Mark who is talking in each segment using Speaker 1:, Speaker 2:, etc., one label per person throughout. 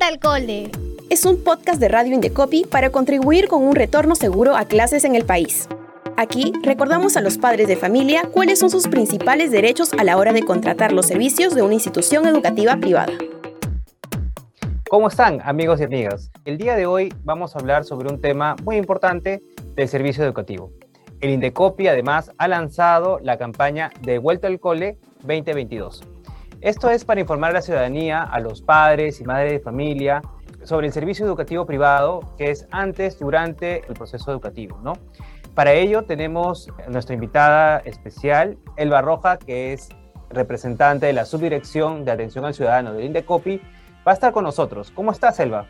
Speaker 1: vuelta al cole.
Speaker 2: Es un podcast de Radio Indecopi para contribuir con un retorno seguro a clases en el país. Aquí recordamos a los padres de familia cuáles son sus principales derechos a la hora de contratar los servicios de una institución educativa privada.
Speaker 3: ¿Cómo están amigos y amigas? El día de hoy vamos a hablar sobre un tema muy importante del servicio educativo. El Indecopi además ha lanzado la campaña de Vuelta al Cole 2022. Esto es para informar a la ciudadanía, a los padres y madres de familia, sobre el servicio educativo privado que es antes, durante el proceso educativo, ¿no? Para ello tenemos nuestra invitada especial, Elba Roja, que es representante de la Subdirección de Atención al Ciudadano del Indecopi, va a estar con nosotros. ¿Cómo estás, Elba?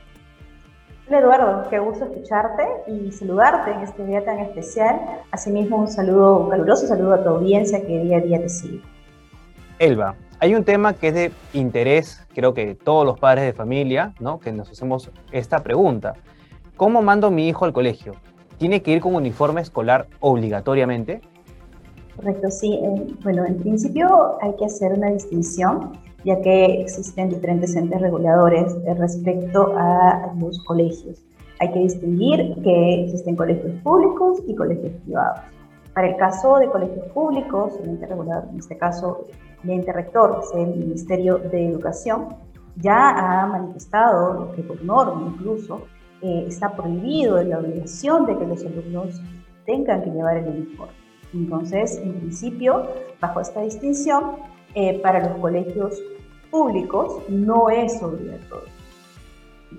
Speaker 4: Hola, Eduardo, qué gusto escucharte y saludarte en este día tan especial. Asimismo, un saludo, un caluroso saludo a tu audiencia que día a día te sigue.
Speaker 3: Elba, hay un tema que es de interés, creo que todos los padres de familia, ¿no? Que nos hacemos esta pregunta. ¿Cómo mando a mi hijo al colegio? ¿Tiene que ir con uniforme escolar obligatoriamente?
Speaker 4: Correcto, sí. Eh, bueno, en principio hay que hacer una distinción, ya que existen diferentes entes reguladores respecto a los colegios. Hay que distinguir que existen colegios públicos y colegios privados. Para el caso de colegios públicos, el ente regulador, en este caso el ente rector, que es el Ministerio de Educación, ya ha manifestado que por norma incluso eh, está prohibido la obligación de que los alumnos tengan que llevar el uniforme. Entonces, en principio, bajo esta distinción, eh, para los colegios públicos no es obligatorio.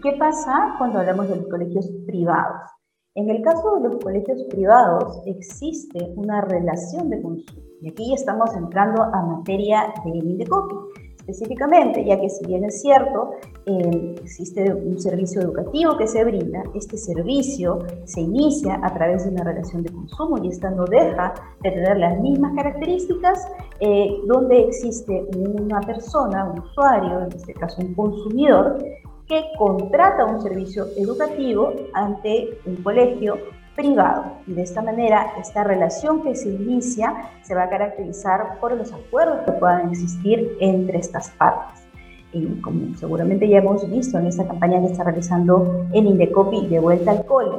Speaker 4: ¿Qué pasa cuando hablamos de los colegios privados? En el caso de los colegios privados existe una relación de consumo. Y aquí estamos entrando a materia de Indecopi específicamente, ya que si bien es cierto, eh, existe un servicio educativo que se brinda, este servicio se inicia a través de una relación de consumo y esta no deja de tener las mismas características eh, donde existe una persona, un usuario, en este caso un consumidor, que contrata un servicio educativo ante un colegio privado. Y de esta manera, esta relación que se inicia se va a caracterizar por los acuerdos que puedan existir entre estas partes. Y como seguramente ya hemos visto en esta campaña que está realizando el Indecopi de vuelta al cole,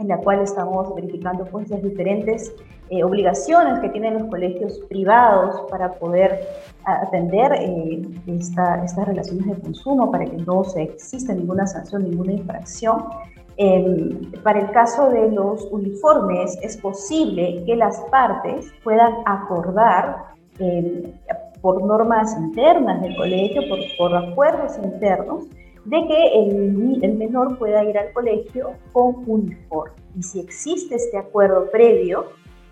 Speaker 4: en la cual estamos verificando pues las diferentes eh, obligaciones que tienen los colegios privados para poder atender eh, estas relaciones de consumo, para que no se exista ninguna sanción, ninguna infracción. Em, para el caso de los uniformes, es posible que las partes puedan acordar em, por normas internas del colegio, por, por acuerdos internos, de que el, menor pueda ir al colegio con uniforme. Y si existe este acuerdo previo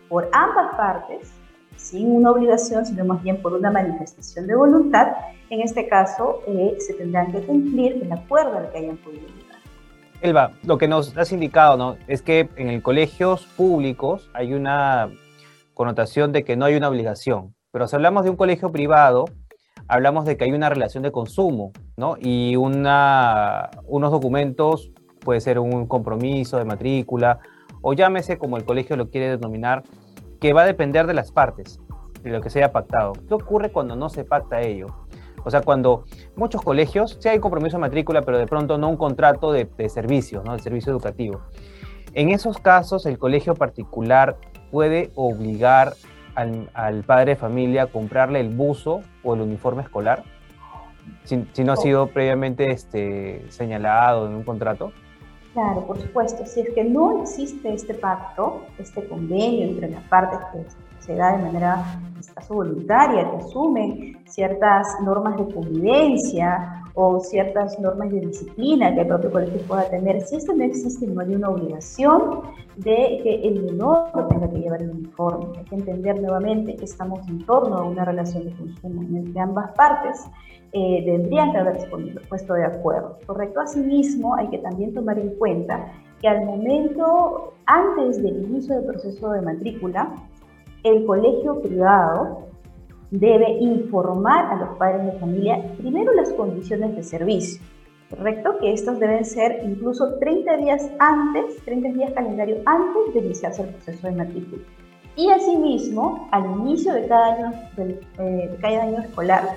Speaker 4: por ambas partes, sin una obligación, sino más bien por una manifestación de voluntad, en este caso eh, se tendrán que cumplir el acuerdo al que hayan podido llegar.
Speaker 3: Elba, lo que nos has indicado ¿no? es que en el colegios públicos hay una connotación de que no hay una obligación, pero si hablamos de un colegio privado, hablamos de que hay una relación de consumo, ¿no? Y unos documentos, puede ser un compromiso de matrícula, o llámese como el colegio lo quiere denominar, que va a depender de las partes, de lo que se haya pactado. ¿Qué ocurre cuando no se pacta ello? O sea, cuando muchos colegios, sí hay compromiso de matrícula, pero de pronto no un contrato de, de servicios, ¿no? de servicio educativo. En esos casos, el colegio particular puede obligar al, padre de familia comprarle el buzo o el uniforme escolar? Si, no ha oh. sido previamente este, señalado en un contrato.
Speaker 4: Claro, por supuesto. Si es que no existe este pacto, este convenio entre las partes que se da de manera caso voluntaria, que asumen ciertas normas de convivencia o ciertas normas de disciplina que el propio colegio pueda tener. Si esto no existe, no hay una obligación de que el menor tenga que llevar el uniforme. Hay que entender nuevamente que estamos en torno a una relación de consumo en que ambas partes eh, tendrían que haberse puesto de acuerdo. ¿Correcto? Asimismo, hay que también tomar en cuenta que al momento, antes del inicio del proceso de matrícula, el colegio privado debe informar a los padres de familia primero las condiciones de servicio, ¿correcto? Que estos deben ser incluso 30 días antes, 30 días calendario antes de iniciarse el proceso de matrícula. Y asimismo, al inicio de cada año, eh, de cada año escolar,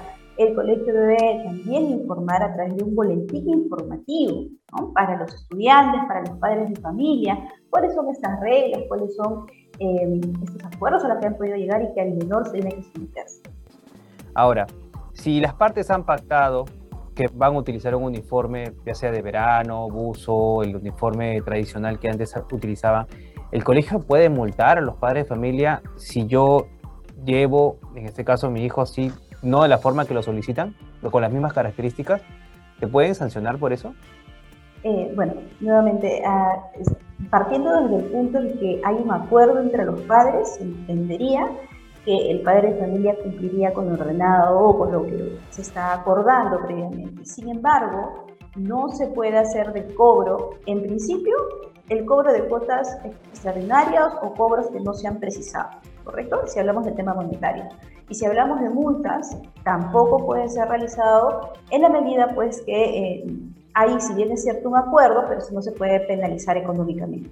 Speaker 4: el colegio debe también informar a través de un boletín informativo para los estudiantes, para los padres de familia, cuáles son estas reglas, cuáles son eh, estos acuerdos a los que han podido llegar y que al menor se tiene que someterse.
Speaker 3: Ahora, si las partes han pactado que van a utilizar un uniforme, ya sea de verano, buzo, el uniforme tradicional que antes utilizaban, ¿el colegio puede multar a los padres de familia si yo llevo, en este caso, mi hijo así no de la forma que lo solicitan, pero con las mismas características, ¿te pueden sancionar por eso?
Speaker 4: Eh, bueno, nuevamente, ah, partiendo desde el punto en que hay un acuerdo entre los padres, se entendería que el padre de familia cumpliría con lo ordenado o con lo que se está acordando previamente. Sin embargo, no se puede hacer de cobro, en principio, el cobro de cuotas extraordinarias o cobros que no se han precisado, ¿correcto? Si hablamos del tema monetario. Y si hablamos de multas, tampoco puede ser realizado en la medida pues que eh, hay, si bien es cierto, un acuerdo, pero eso no se puede penalizar económicamente.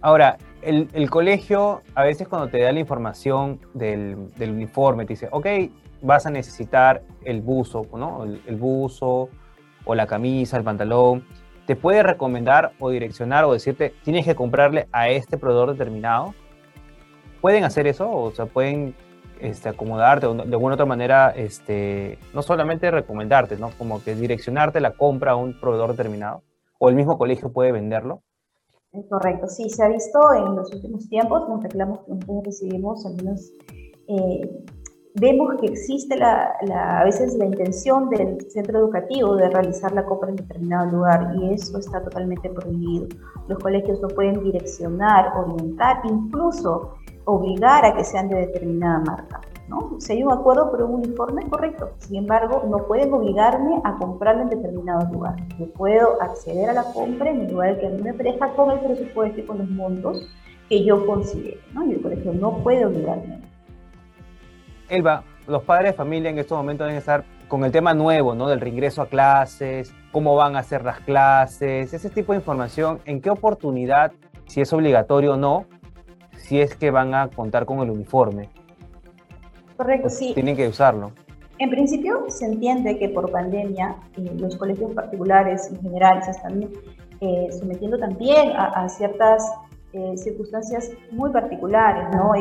Speaker 3: Ahora, el, colegio a veces cuando te da la información del, uniforme, te dice, ok, vas a necesitar el buzo, ¿no? El, el, buzo o la camisa, el pantalón. Te puede recomendar o direccionar o decirte, tienes que comprarle a este proveedor determinado pueden hacer eso, o sea, pueden este, acomodarte de alguna otra manera, este, no solamente recomendarte, ¿no? Como que direccionarte la compra a un proveedor determinado, o el mismo colegio puede venderlo.
Speaker 4: Correcto, sí, se ha visto en los últimos tiempos, los reclamos que nosotros recibimos, al menos eh, vemos que existe la, a veces la intención del centro educativo de realizar la compra en determinado lugar y eso está totalmente prohibido. Los colegios no pueden direccionar, orientar, incluso obligar a que sean de determinada marca. ¿no? Si hay un acuerdo por un uniforme, correcto. Sin embargo, no pueden obligarme a comprarlo en determinado lugar. Yo puedo acceder a la compra en el lugar que a mí me parezca con el presupuesto y con los montos que yo considere. ¿no? Y el colegio no puede obligarme.
Speaker 3: Elba, los padres de familia en estos momentos deben estar con el tema nuevo, ¿no? Del reingreso a clases, cómo van a hacer las clases, ese tipo de información, en qué oportunidad, si es obligatorio o no, si es que van a contar con el uniforme.
Speaker 4: Correcto, sí.
Speaker 3: Tienen que usarlo.
Speaker 4: En principio se entiende que por pandemia eh, los colegios particulares en general se están eh, sometiendo también a, ciertas eh, circunstancias muy particulares, ¿no?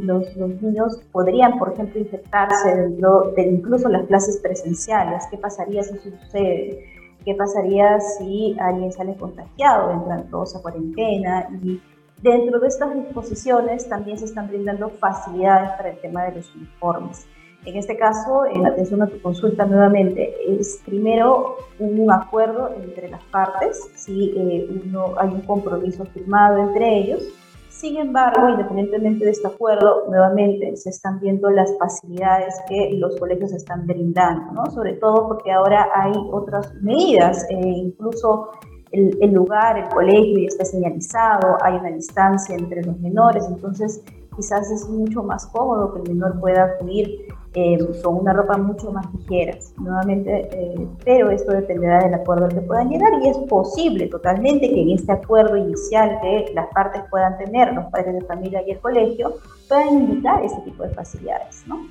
Speaker 4: los, los, niños podrían, por ejemplo, infectarse dentro de incluso las clases presenciales. ¿Qué pasaría si eso sucede? ¿Qué pasaría si alguien sale contagiado? Entran todos a cuarentena y Dentro de estas disposiciones también se están brindando facilidades para el tema de los uniformes. En este caso, en atención a tu consulta nuevamente, es primero un acuerdo entre las partes, si eh, uno, hay un compromiso firmado entre ellos. Sin embargo, independientemente de este acuerdo, nuevamente se están viendo las facilidades que los colegios están brindando, ¿no? sobre todo porque ahora hay otras medidas, eh, incluso el, lugar, el colegio ya está señalizado, hay una distancia entre los menores, entonces quizás es mucho más cómodo que el menor pueda acudir eh, con una ropa mucho más ligera. Nuevamente, eh, pero esto dependerá del acuerdo al que puedan llegar y es posible totalmente que en este acuerdo inicial que las partes puedan tener, los padres de familia y el colegio, puedan invitar este tipo de facilidades, ¿no?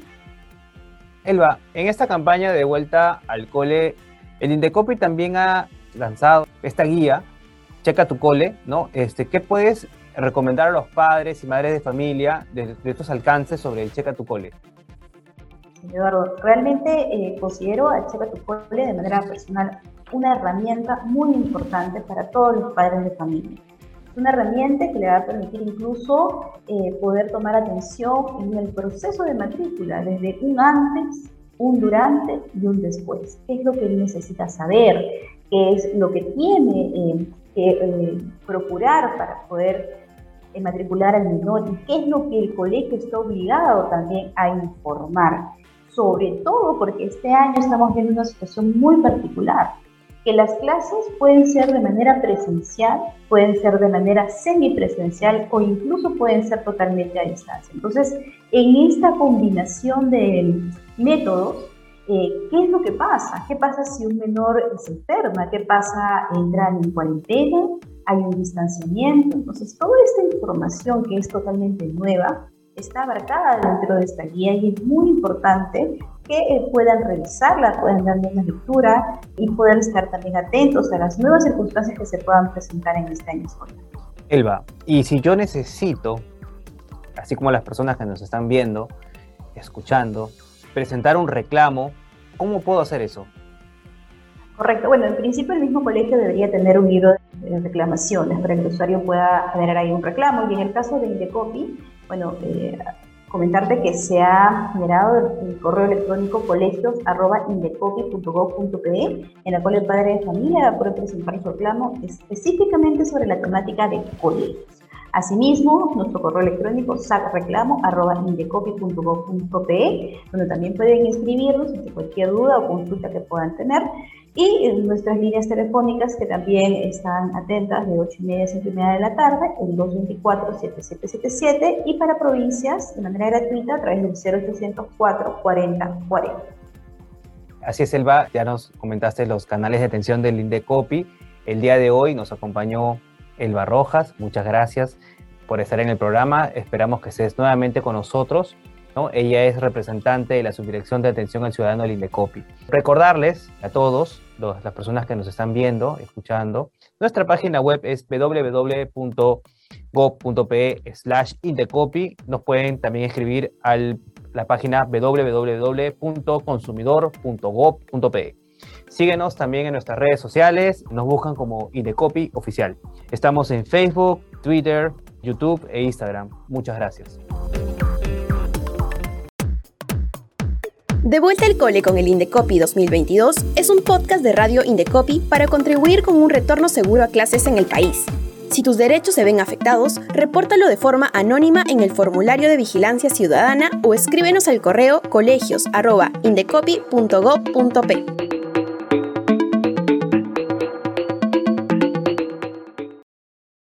Speaker 3: Elba, en esta campaña de vuelta al cole, el Indecopi también ha lanzado esta guía, Checa tu cole, ¿no? Este, ¿Qué puedes recomendar a los padres y madres de familia de, estos alcances sobre el Checa tu cole?
Speaker 4: Eduardo, realmente eh, considero a Checa tu cole de manera personal una herramienta muy importante para todos los padres de familia. Es una herramienta que le va a permitir incluso eh, poder tomar atención en el proceso de matrícula, desde un antes, un durante y un después. ¿Qué es lo que él necesita saber? Qué es lo que tiene eh, que eh, procurar para poder matricular al menor y qué es lo que el colegio está obligado también a informar. Sobre todo porque este año estamos viendo una situación muy particular, que las clases pueden ser de manera presencial, pueden ser de manera semipresencial o incluso pueden ser totalmente a distancia. Entonces, en esta combinación de métodos, eh, ¿qué es lo que pasa? ¿Qué pasa si un menor se enferma? ¿Qué pasa? Entran en cuarentena, hay un distanciamiento. Entonces, toda esta información que es totalmente nueva está abarcada dentro de esta guía y es muy importante que eh, puedan revisarla, puedan darle una lectura y puedan estar también atentos a las nuevas circunstancias que se puedan presentar en este año escolar.
Speaker 3: Elba, y si yo necesito, así como las personas que nos están viendo, escuchando, presentar un reclamo, ¿cómo puedo hacer eso?
Speaker 4: Correcto. Bueno, en principio el mismo colegio debería tener un libro de reclamaciones para que el usuario pueda generar ahí un reclamo. Y en el caso de Indecopy, bueno, eh, comentarte que se ha generado el correo electrónico colegios.indecopy.gov.pe, en la cual el padre de familia puede presentar su reclamo específicamente sobre la temática de colegios. Asimismo, nuestro correo electrónico sacreclamo.indecopy.gov.pe, donde también pueden inscribirnos ante cualquier duda o consulta que puedan tener y nuestras líneas telefónicas que también están atentas de 8 y media a 5 y media de la tarde, el 224-7777 y para provincias de manera gratuita a través del 0804 40 40.
Speaker 3: Así es, Elba, ya nos comentaste los canales de atención del Indecopi. El día de hoy nos acompañó Elba Rojas, muchas gracias por estar en el programa. Esperamos que estés nuevamente con nosotros ella es representante de la Subdirección de Atención al Ciudadano del Indecopi. Recordarles a todos, las personas que nos están viendo, escuchando, nuestra página web es www.gov.pe slash Indecopi. Nos pueden también escribir a la página www.consumidor.gov.pe. Síguenos también en nuestras redes sociales, nos buscan como Indecopi Oficial. Estamos en Facebook, Twitter, YouTube e Instagram. Muchas gracias.
Speaker 2: De vuelta al cole con el Indecopi 2022 es un podcast de Radio Indecopi para contribuir con un retorno seguro a clases en el país. Si tus derechos se ven afectados, repórtalo de forma anónima en el formulario de vigilancia ciudadana o escríbenos al correo colegios.indecopi.gov.p.